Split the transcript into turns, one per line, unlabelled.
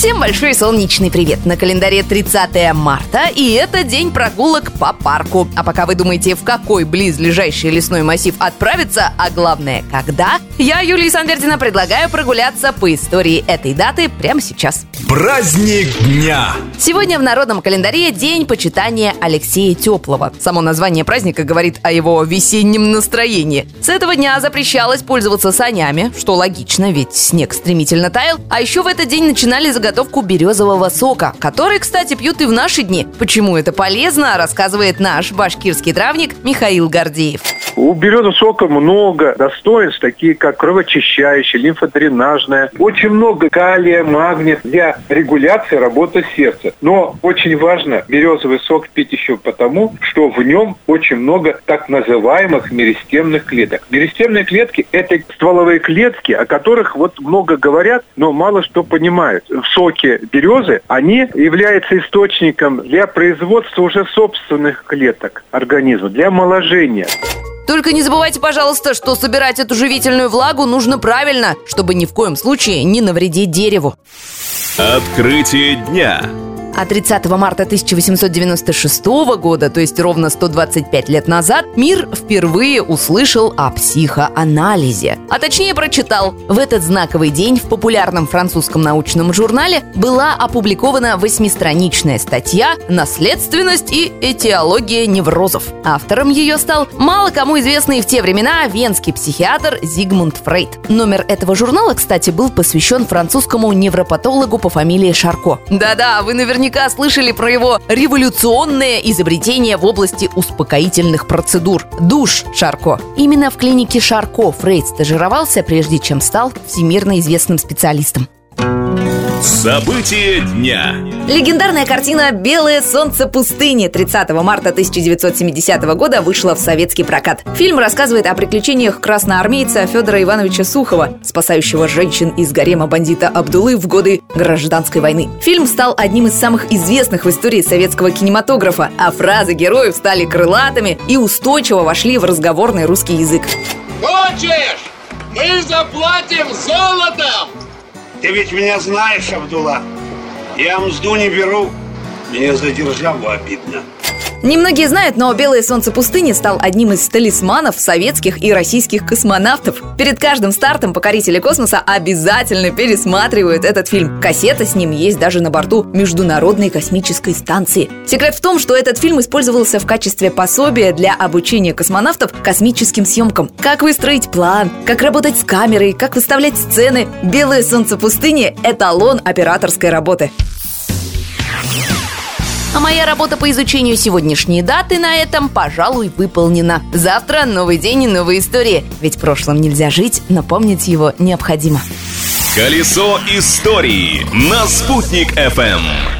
Всем большой солнечный привет! На календаре 30 марта, и это день прогулок по парку. А пока вы думаете, в какой близлежащий лесной массив отправиться, а главное, когда, я, Юлия Санвердина, предлагаю прогуляться по истории этой даты прямо сейчас.
Праздник дня!
Сегодня в народном календаре день почитания Алексея Теплого. Само название праздника говорит о его весеннем настроении. С этого дня запрещалось пользоваться санями, что логично, ведь снег стремительно таял. А еще в этот день начинали заготовку березового сока, который, кстати, пьют и в наши дни. Почему это полезно, рассказывает наш башкирский травник Михаил Гордеев.
У березового сока много достоинств, такие как кровоочищающее, лимфодренажное. Очень много калия, магния для регуляции работы сердца. Но очень важно березовый сок пить еще потому, что в нем очень много так называемых меристемных клеток. Меристемные клетки – это стволовые клетки, о которых вот много говорят, но мало что понимают. В соке березы они являются источником для производства уже собственных клеток организма, для омоложения.
Только не забывайте, пожалуйста, что собирать эту живительную влагу нужно правильно, чтобы ни в коем случае не навредить дереву.
Открытие дня.
А 30 марта 1896 года, то есть ровно 125 лет назад, мир впервые услышал о психоанализе. А точнее прочитал. В этот знаковый день в популярном французском научном журнале была опубликована восьмистраничная статья «Наследственность и этиология неврозов». Автором ее стал мало кому известный в те времена венский психиатр Зигмунд Фрейд. Номер этого журнала, кстати, был посвящен французскому невропатологу по фамилии Шарко. Да-да, вы наверняка наверняка слышали про его революционное изобретение в области успокоительных процедур – душ Шарко. Именно в клинике Шарко Фрейд стажировался, прежде чем стал всемирно известным специалистом.
События дня.
Легендарная картина «Белое солнце пустыни» 30 марта 1970 года вышла в советский прокат. Фильм рассказывает о приключениях красноармейца Федора Ивановича Сухова, спасающего женщин из гарема бандита Абдулы в годы гражданской войны. Фильм стал одним из самых известных в истории советского кинематографа, а фразы героев стали крылатыми и устойчиво вошли в разговорный русский язык.
Хочешь? Мы заплатим золотом!
Ты ведь меня знаешь, Абдулла. Я мзду не беру. Мне за державу обидно.
Немногие знают, но «Белое солнце пустыни» стал одним из талисманов советских и российских космонавтов. Перед каждым стартом покорители космоса обязательно пересматривают этот фильм. Кассета с ним есть даже на борту Международной космической станции. Секрет в том, что этот фильм использовался в качестве пособия для обучения космонавтов космическим съемкам. Как выстроить план, как работать с камерой, как выставлять сцены. «Белое солнце пустыни» — эталон операторской работы. А моя работа по изучению сегодняшней даты на этом, пожалуй, выполнена. Завтра новый день и новые истории. Ведь прошлым нельзя жить, но помнить его необходимо.
Колесо истории на «Спутник FM.